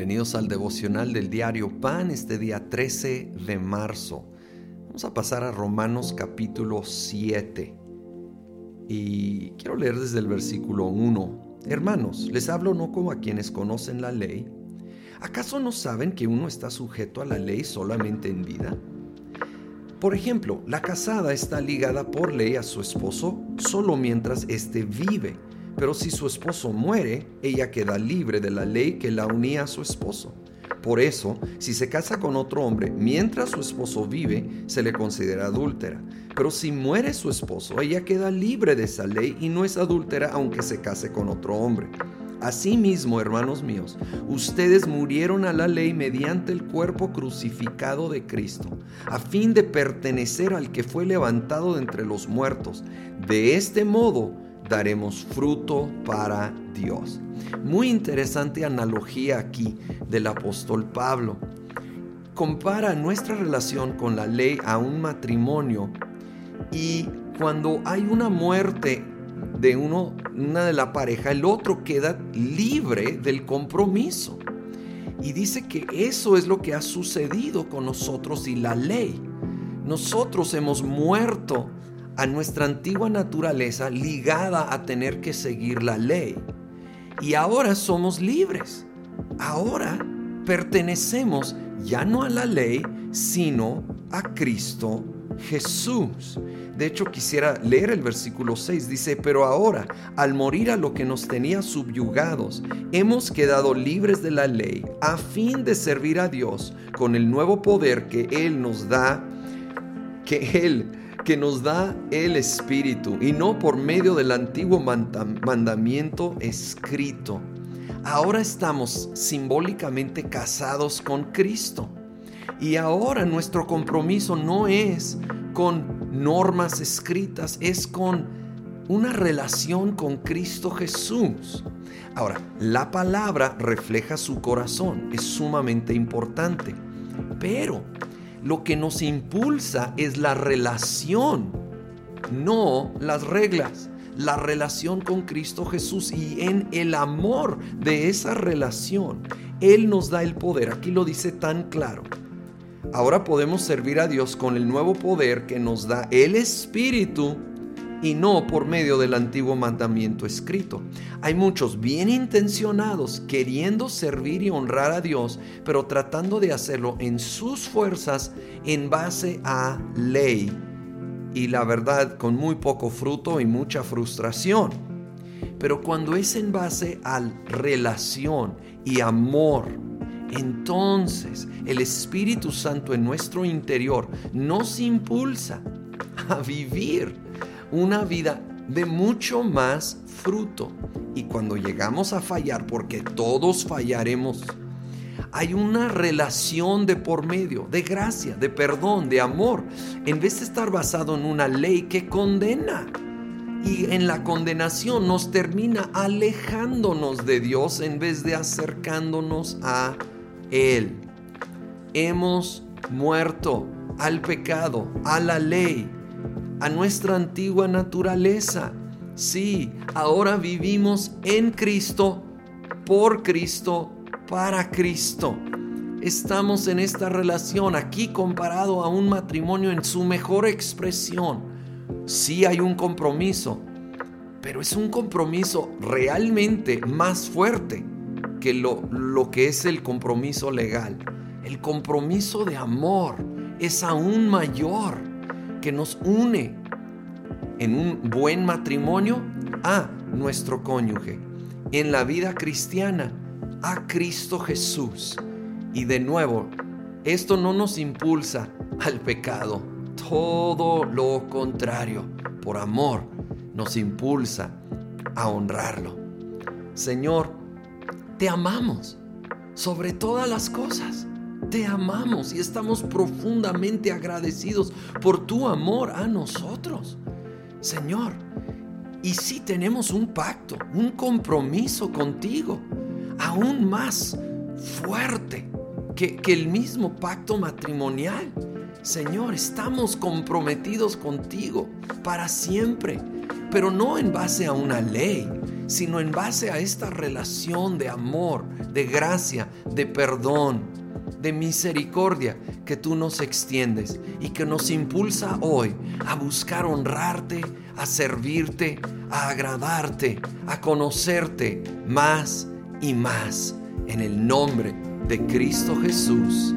Bienvenidos al devocional del diario Pan este día 13 de marzo. Vamos a pasar a Romanos capítulo 7 y quiero leer desde el versículo 1. Hermanos, les hablo no como a quienes conocen la ley. ¿Acaso no saben que uno está sujeto a la ley solamente en vida? Por ejemplo, la casada está ligada por ley a su esposo solo mientras éste vive pero si su esposo muere, ella queda libre de la ley que la unía a su esposo. Por eso, si se casa con otro hombre mientras su esposo vive, se le considera adúltera. Pero si muere su esposo, ella queda libre de esa ley y no es adúltera aunque se case con otro hombre. Asimismo, hermanos míos, ustedes murieron a la ley mediante el cuerpo crucificado de Cristo, a fin de pertenecer al que fue levantado de entre los muertos. De este modo, daremos fruto para Dios. Muy interesante analogía aquí del apóstol Pablo. Compara nuestra relación con la ley a un matrimonio y cuando hay una muerte de uno, una de la pareja, el otro queda libre del compromiso. Y dice que eso es lo que ha sucedido con nosotros y la ley. Nosotros hemos muerto a nuestra antigua naturaleza ligada a tener que seguir la ley. Y ahora somos libres. Ahora pertenecemos ya no a la ley, sino a Cristo Jesús. De hecho, quisiera leer el versículo 6. Dice, pero ahora, al morir a lo que nos tenía subyugados, hemos quedado libres de la ley a fin de servir a Dios con el nuevo poder que Él nos da, que Él que nos da el Espíritu y no por medio del antiguo mandamiento escrito. Ahora estamos simbólicamente casados con Cristo. Y ahora nuestro compromiso no es con normas escritas, es con una relación con Cristo Jesús. Ahora, la palabra refleja su corazón, es sumamente importante, pero lo que nos impulsa es la relación, no las reglas. La relación con Cristo Jesús y en el amor de esa relación, Él nos da el poder. Aquí lo dice tan claro. Ahora podemos servir a Dios con el nuevo poder que nos da el Espíritu y no por medio del antiguo mandamiento escrito. Hay muchos bien intencionados queriendo servir y honrar a Dios, pero tratando de hacerlo en sus fuerzas en base a ley. Y la verdad, con muy poco fruto y mucha frustración. Pero cuando es en base a relación y amor, entonces el Espíritu Santo en nuestro interior nos impulsa a vivir una vida de mucho más fruto. Y cuando llegamos a fallar, porque todos fallaremos, hay una relación de por medio, de gracia, de perdón, de amor, en vez de estar basado en una ley que condena. Y en la condenación nos termina alejándonos de Dios en vez de acercándonos a Él. Hemos muerto al pecado, a la ley, a nuestra antigua naturaleza. Sí, ahora vivimos en Cristo, por Cristo, para Cristo. Estamos en esta relación aquí comparado a un matrimonio en su mejor expresión. Sí hay un compromiso, pero es un compromiso realmente más fuerte que lo, lo que es el compromiso legal. El compromiso de amor es aún mayor que nos une en un buen matrimonio a nuestro cónyuge, en la vida cristiana a Cristo Jesús. Y de nuevo, esto no nos impulsa al pecado, todo lo contrario, por amor nos impulsa a honrarlo. Señor, te amamos sobre todas las cosas. Te amamos y estamos profundamente agradecidos por tu amor a nosotros. Señor, y si tenemos un pacto, un compromiso contigo, aún más fuerte que, el mismo pacto matrimonial. Señor, estamos comprometidos contigo para siempre, pero no en base a una ley, sino en base a esta relación de amor, de gracia, de perdón, de misericordia que tú nos extiendes y que nos impulsa hoy a buscar honrarte, a servirte, a agradarte, a conocerte más y más en el nombre de Cristo Jesús.